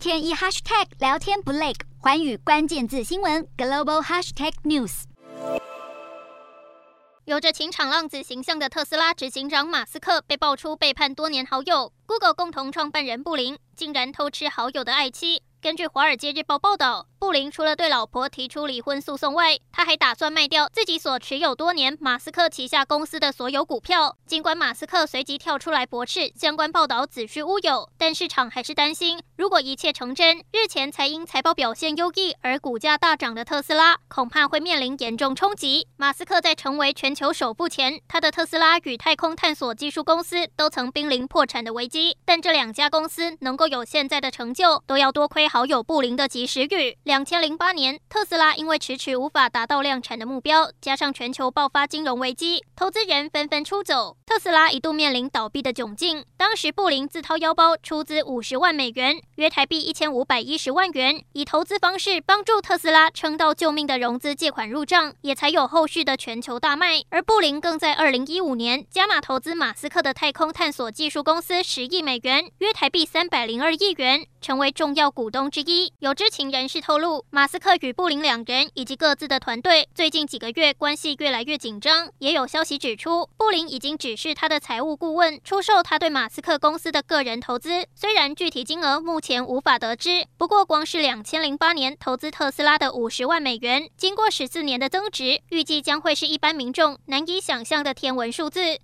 天一 hashtag 聊天不累，环宇关键字新闻 global hashtag news。有着情场浪子形象的特斯拉执行长马斯克被爆出背叛多年好友，Google 共同创办人布林竟然偷吃好友的爱妻。根据《华尔街日报》报道，布林除了对老婆提出离婚诉讼外，他还打算卖掉自己所持有多年马斯克旗下公司的所有股票。尽管马斯克随即跳出来驳斥相关报道子虚乌有，但市场还是担心，如果一切成真，日前才因财报表现优异而股价大涨的特斯拉，恐怕会面临严重冲击。马斯克在成为全球首富前，他的特斯拉与太空探索技术公司都曾濒临破产的危机，但这两家公司能够有现在的成就，都要多亏。好友布林的及时雨。两千零八年，特斯拉因为迟迟无法达到量产的目标，加上全球爆发金融危机，投资人纷纷出走，特斯拉一度面临倒闭的窘境。当时，布林自掏腰包出资五十万美元（约台币一千五百一十万元），以投资方式帮助特斯拉撑到救命的融资借款入账，也才有后续的全球大卖。而布林更在二零一五年加码投资马斯克的太空探索技术公司十亿美元（约台币三百零二亿元），成为重要股东。之一，有知情人士透露，马斯克与布林两人以及各自的团队最近几个月关系越来越紧张。也有消息指出，布林已经指示他的财务顾问出售他对马斯克公司的个人投资，虽然具体金额目前无法得知，不过光是两千零八年投资特斯拉的五十万美元，经过十四年的增值，预计将会是一般民众难以想象的天文数字。